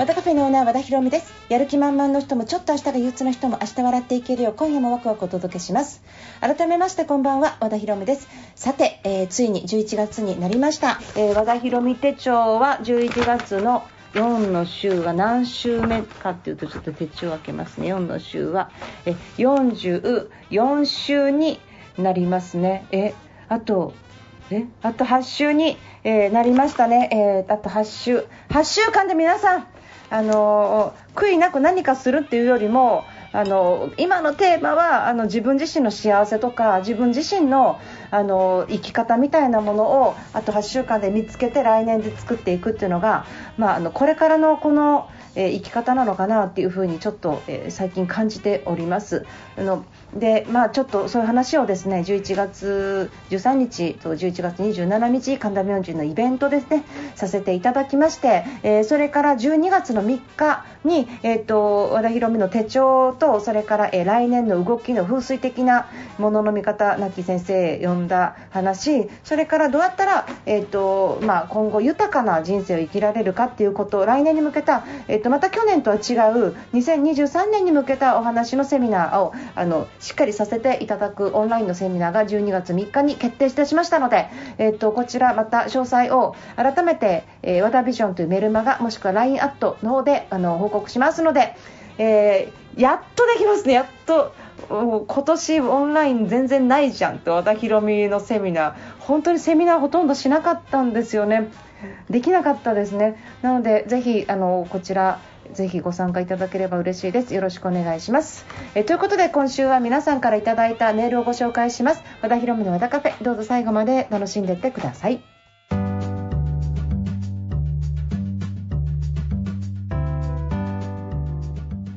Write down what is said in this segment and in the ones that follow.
和田カフェのオーナー和田博美です。やる気満々の人もちょっと明日が憂鬱な人も明日笑っていけるよう今夜もワクワクお届けします。改めましてこんばんは和田博美です。さて、えーついに11月になりました、えー和田博美手帳は11月の4の週は何週目かっていうとちょっと手帳を開けますね。4の週はえ44週になりますね。えあとえあと8週に、えーなりましたね、えーあと8週。8週間で皆さんあの悔いなく何かするっていうよりもあの今のテーマはあの自分自身の幸せとか自分自身のあの生き方みたいなものをあと8週間で見つけて来年で作っていくっていうのが、まあ、あのこれからのこの、えー生き方なのかなっていうふうにちょっと、えー最近感じております。あのでまあ、ちょっとそういう話をですね11月13日と11月27日神田明神のイベントですねさせていただきまして、えーそれから12月の3日に、えー、と和田博美の手帳とそれから、えー来年の動きの風水的なものの見方亡き先生呼んだ話それからどうやったら、えーとまあ、今後豊かな人生を生きられるかっていうこと来年に向けた、えー、とまた去年とは違う2023年に向けたお話のセミナーをあのしっかりさせていただくオンラインのセミナーが12月3日に決定いたしましたので、えー、とこちらまた詳細を改めて、えー、和田ビジョンというメルマガもしくは LINE アットの方であの報告しますので、えーやっとできますね。やっと今年オンライン全然ないじゃんと和田博美のセミナー。本当にセミナーほとんどしなかったんですよね。できなかったですね。なのでぜひあのこちらぜひご参加いただければ嬉しいです。よろしくお願いします。えということで今週は皆さんからいただいたメールをご紹介します。和田博美の和田カフェ。どうぞ最後まで楽しんでいってください。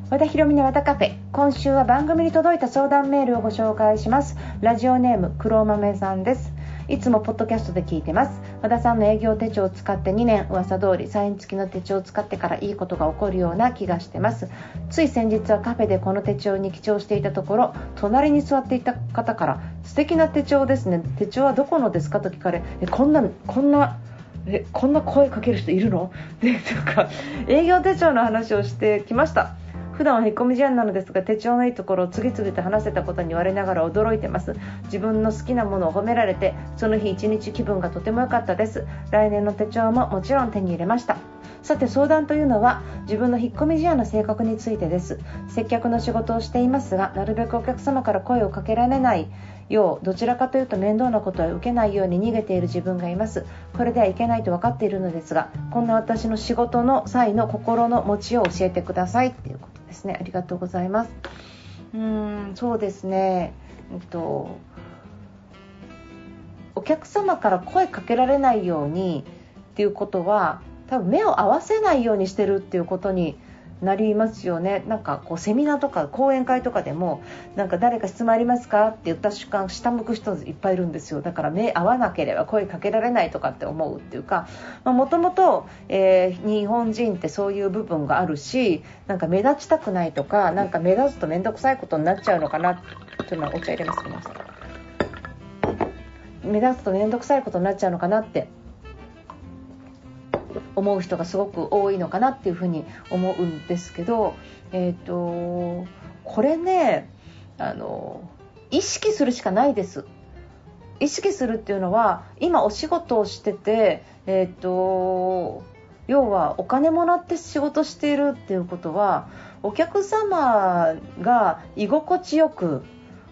和田博美の和田カフェ。今週は番組に届いた相談メールをご紹介します。ラジオネーム黒豆さんです。いつもポッドキャストで聞いてます。和田さんの営業手帳を使って2年噂通りサイン付きの手帳を使ってからいいことが起こるような気がしてます。つい先日はカフェでこの手帳に記帳していたところ隣に座っていた方から素敵な手帳ですね。手帳はどこのですかと聞かれえこんなこんなえこんな声かける人いるの？でとか営業手帳の話をしてきました。普段は引っ込み思案なのですが手帳のいいところを次々と話せたことに我ながら驚いてます。自分の好きなものを褒められてその日一日気分がとても良かったです。来年の手帳ももちろん手に入れました。さて相談というのは自分の引っ込み思案の性格についてです。接客の仕事をしていますがなるべくお客様から声をかけられないようどちらかというと面倒なことは受けないように逃げている自分がいます。これではいけないと分かっているのですがこんな私の仕事の際の心の持ちを教えてくださいっていうこと。ですね。ありがとうございます。うんそうですね。えっとお客様から声かけられないようにっていうことは多分目を合わせないようにしてるっていうことになりますよね。なんかこうセミナーとか講演会とかでもなんか誰か質問ありますか？って言った瞬間下向く人いっぱいいるんですよ。だから目合わなければ声かけられないとかって思うっていうかもともと日本人ってそういう部分があるしなんか目立ちたくないとかなんか目立つと面倒くさいことになっちゃうのかなっていうのはお茶入れますごめん目立つと面倒くさいことになっちゃうのかなって思う人がすごく多いのかなっていうふうに思うんですけど、えー、とこれねあの意識するしかないです。意識するっていうのは今お仕事をしてて、えー、と要はお金もらって仕事しているっていうことはお客様が居心地よく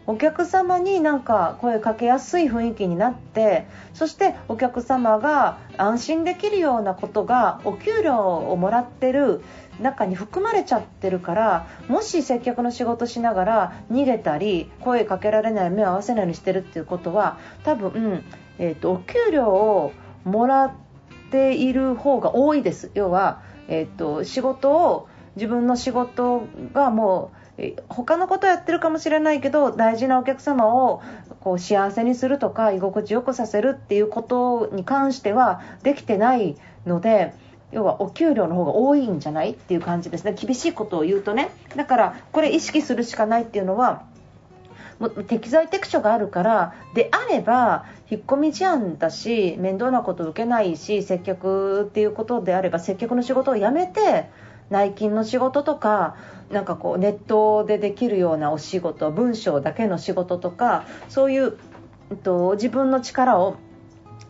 お客様になんか声かけやすい雰囲気になってそしてお客様が安心できるようなことがお給料をもらってる中に含まれちゃってるからもし接客の仕事しながら逃げたり声かけられない目を合わせないようにしてるっていうことは多分、えーと、お給料をもらっている方が多いです。要は、えーと、仕事を自分の仕事がもう他のことやってるかもしれないけど大事なお客様をこう幸せにするとか居心地よくさせるっていうことに関してはできてないので要はお給料の方が多いんじゃないっていう感じです。ね厳しいことを言うとね。だからこれ意識するしかないっていうのはもう適材適所があるからであれば引っ込み思案だし面倒なこと受けないし接客っていうことであれば接客の仕事をやめて内勤の仕事とかなんかこうネットでできるようなお仕事文章だけの仕事とかそういう、えっと、自分の力を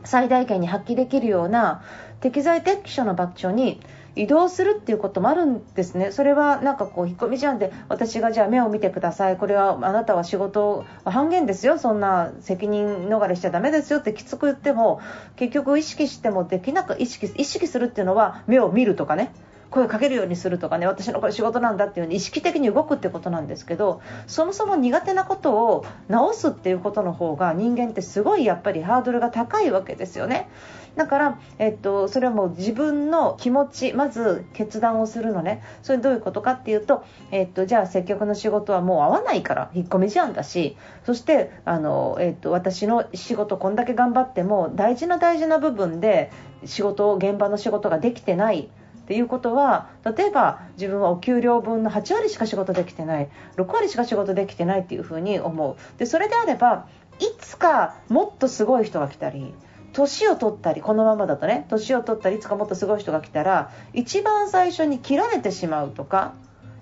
最大限に発揮できるような適材適所の場所に移動するっていうこともあるんですね、それはなんかこう引っ込み思案で私がじゃあ目を見てください、これはあなたは仕事半減ですよ、そんな責任逃れしちゃだめですよ。ってきつく言っても結局意識してもできなく意識意識するっていうのは目を見るとかね。声をかけるようにするとかね私のこれ仕事なんだっていうに意識的に動くってことなんですけどそもそも苦手なことを直すっていうことの方が人間ってすごいやっぱりハードルが高いわけですよね。だから、えっと、それはもう自分の気持ちまず決断をするのねそれどういうことかっていうと、えっと、じゃあ接客の仕事はもう合わないから引っ込み思案だしそしてあの、えっと、私の仕事こんだけ頑張っても大事な大事な部分で仕事を現場の仕事ができてないっていうことは例えば自分はお給料分の8割しか仕事できてない6割しか仕事できてないっていうふうに思うでそれであればいつかもっとすごい人が来たり年を取ったりこのままだとね年を取ったりいつかもっとすごい人が来たら一番最初に切られてしまうとか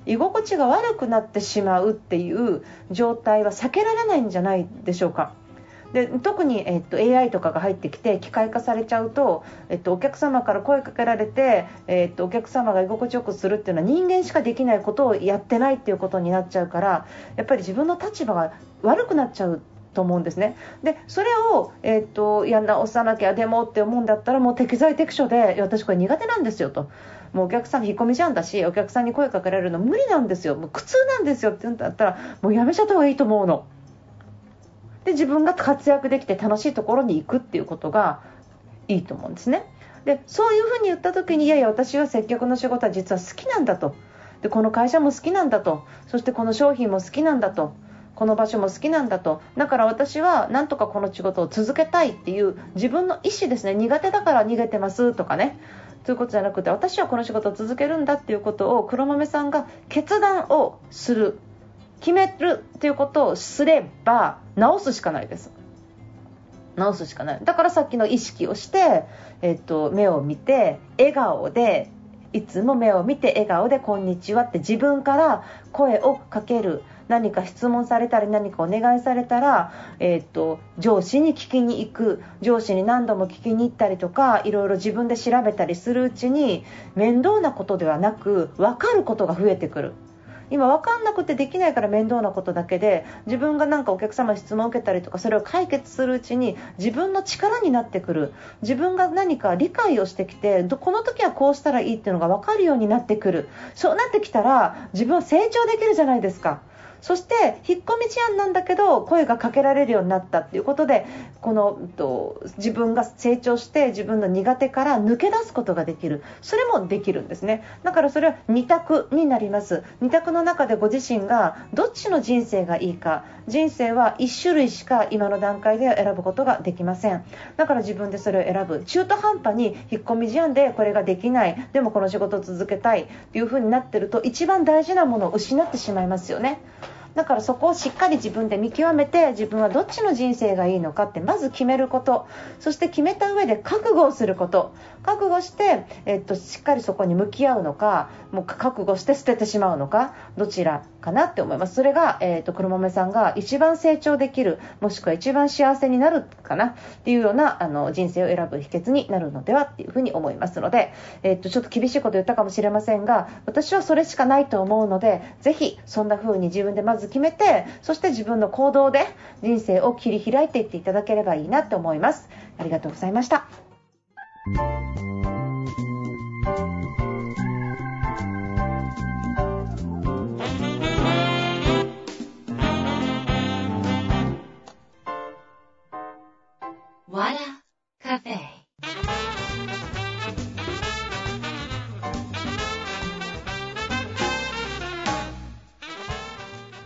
居心地が悪くなってしまうっていう状態は避けられないんじゃないでしょうか。で特に、えっと、AI とかが入ってきて機械化されちゃうと、えっと、お客様から声かけられて、えっと、お客様が居心地よくするっていうのは人間しかできないことをやってないっていうことになっちゃうからやっぱり自分の立場が悪くなっちゃうと思うんですね。でそれを、えーと、や直さなきゃでもって思うんだったらもう適材適所で私これ苦手なんですよと。もうお客さん引っ込みじゃんだしお客さんに声かけられるの無理なんですよ。もう苦痛なんですよって言うんだったらもうやめちゃった方がいいと思うの。で自分が活躍できて楽しいところに行くっていうことがいいと思うんですね。でそういうふうに言った時にいやいや私は接客の仕事は実は好きなんだと。でこの会社も好きなんだと。そしてこの商品も好きなんだと。この場所も好きなんだと。だから私はなんとかこの仕事を続けたいっていう自分の意思ですね。苦手だから逃げてますとかね。ということじゃなくて私はこの仕事を続けるんだっていうことを黒豆さんが決断をする決めるっていうことをすれば直すしかないです。直すしかない。だからさっきの意識をして、えっと、目を見て笑顔でいつも目を見て笑顔で「こんにちは」って自分から声をかける。何か質問されたり何かお願いされたら、えー、っと上司に聞きに行く。上司に何度も聞きに行ったりとかいろいろ自分で調べたりするうちに面倒なことではなく分かることが増えてくる。今分かんなくてできないから面倒なことだけで自分が何かお客様質問を受けたりとかそれを解決するうちに自分の力になってくる自分が何か理解をしてきてこの時はこうしたらいいっていうのが分かるようになってくるそうなってきたら自分は成長できるじゃないですか。そして引っ込み思案なんだけど声がかけられるようになったっていうことでこのと自分が成長して自分の苦手から抜け出すことができる。それもできるんですね。だからそれは2択になります。2択の中でご自身がどっちの人生がいいか。人生は1種類しか今の段階で選ぶことができません。だから自分でそれを選ぶ。中途半端に引っ込み思案でこれができない。でもこの仕事を続けたいっていう風になってると一番大事なものを失ってしまいますよね。だからそこをしっかり自分で見極めて自分はどっちの人生がいいのかってまず決めること。そして決めた上で覚悟をすること。覚悟して、えっと、しっかりそこに向き合うのかもう覚悟して捨ててしまうのかどちらかなって思います。それが、えっと、黒豆さんが一番成長できるもしくは一番幸せになるかなっていうようなあの人生を選ぶ秘訣になるのではっていうふうに思いますので、えっと、ちょっと厳しいこと言ったかもしれませんが私はそれしかないと思うのでぜひそんな風に自分でまず決めてそして自分の行動で人生を切り開いていっていただければいいなと思います。ありがとうございました。わらカフェ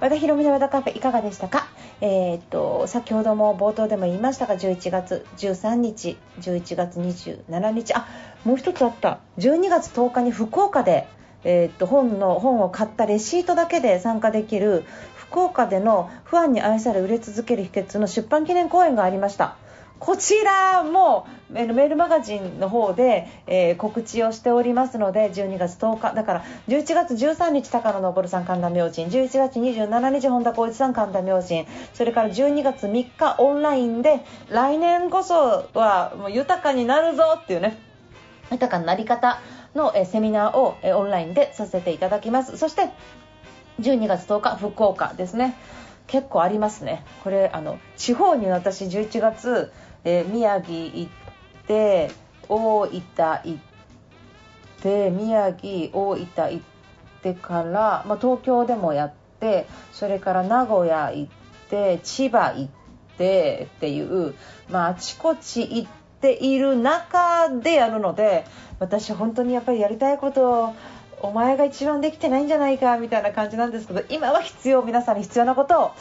和田博美の和田カフェいかがでしたか？えー、っと先ほども冒頭でも言いましたが11月13日11月27日あもう一つあった。12月10日に福岡でえー、っと本の本を買ったレシートだけで参加できる福岡でのファンに愛され売れ続ける秘訣の出版記念公演がありました。こちらもメールマガジンの方で、えー、告知をしておりますので12月10日だから11月13日高野昇さん神田明神11月27日本田光一さん神田明神それから12月3日オンラインで来年こそはもう豊かになるぞっていうね豊かななり方の、えセミナーを、えオンラインでさせていただきます。そして12月10日福岡ですね。結構ありますね。これあの地方に私11月えー、宮城行って大分行って宮城大分行ってから、まあ、東京でもやってそれから名古屋行って千葉行ってっていう、まあ、あちこち行っている中でやるので私本当にやっぱりやりたいことをお前が一番できてないんじゃないかみたいな感じなんですけど今は必要皆さんに必要なことを、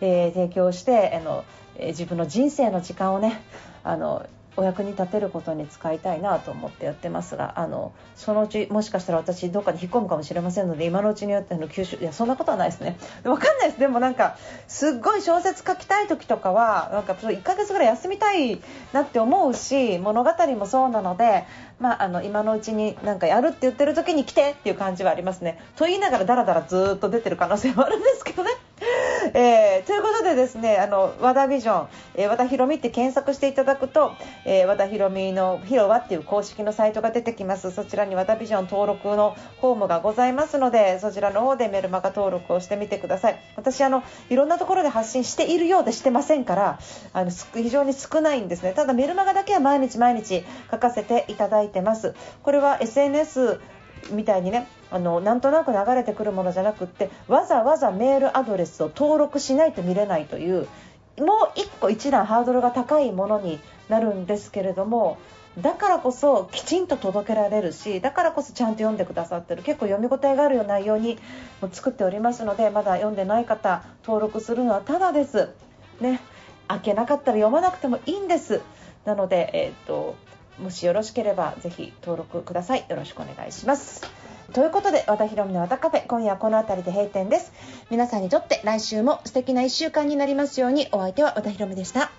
えー、提供してあのえ自分の人生の時間をねあのお役に立てることに使いたいなと思ってやってますがあのそのうちもしかしたら私どっかに引っ込むかもしれませんので今のうちによっての吸収いやそんなことはないですね。分かんないです。でもなんかすっごい小説書きたい時とかはなんか1ヶ月ぐらい休みたいなって思うし物語もそうなので、まあ、あの今のうちになんかやるって言ってる時に来てっていう感じはありますね。と言いながらだらだらずっと出てる可能性もあるんですけどね。えー、ということでですねあの和田ビジョン、えー、和田ひろみって検索していただくと、えー、和田ひろみの広場っていう公式のサイトが出てきます。そちらに和田ビジョン登録のフォームがございますのでそちらの方でメルマガ登録をしてみてください。私あのいろんなところで発信しているようでしてませんからあの非常に少ないんですね。ただメルマガだけは毎日毎日書かせていただいてます。これは SNS みたいにねあのなんとなく流れてくるものじゃなくってわざわざメールアドレスを登録しないと見れないというもう1個1段ハードルが高いものになるんですけれどもだからこそきちんと届けられるしだからこそちゃんと読んでくださってる結構読み応えがあるような内容に作っておりますのでまだ読んでない方登録するのはただです。ね開けなかったら読まなくてもいいんですなので、えーともしよろしければぜひ登録ください。よろしくお願いします。ということで和田ひろみの和田カフェ今夜はこの辺りで閉店です。皆さんにとって来週も素敵な1週間になりますように。お相手は和田ひろみでした。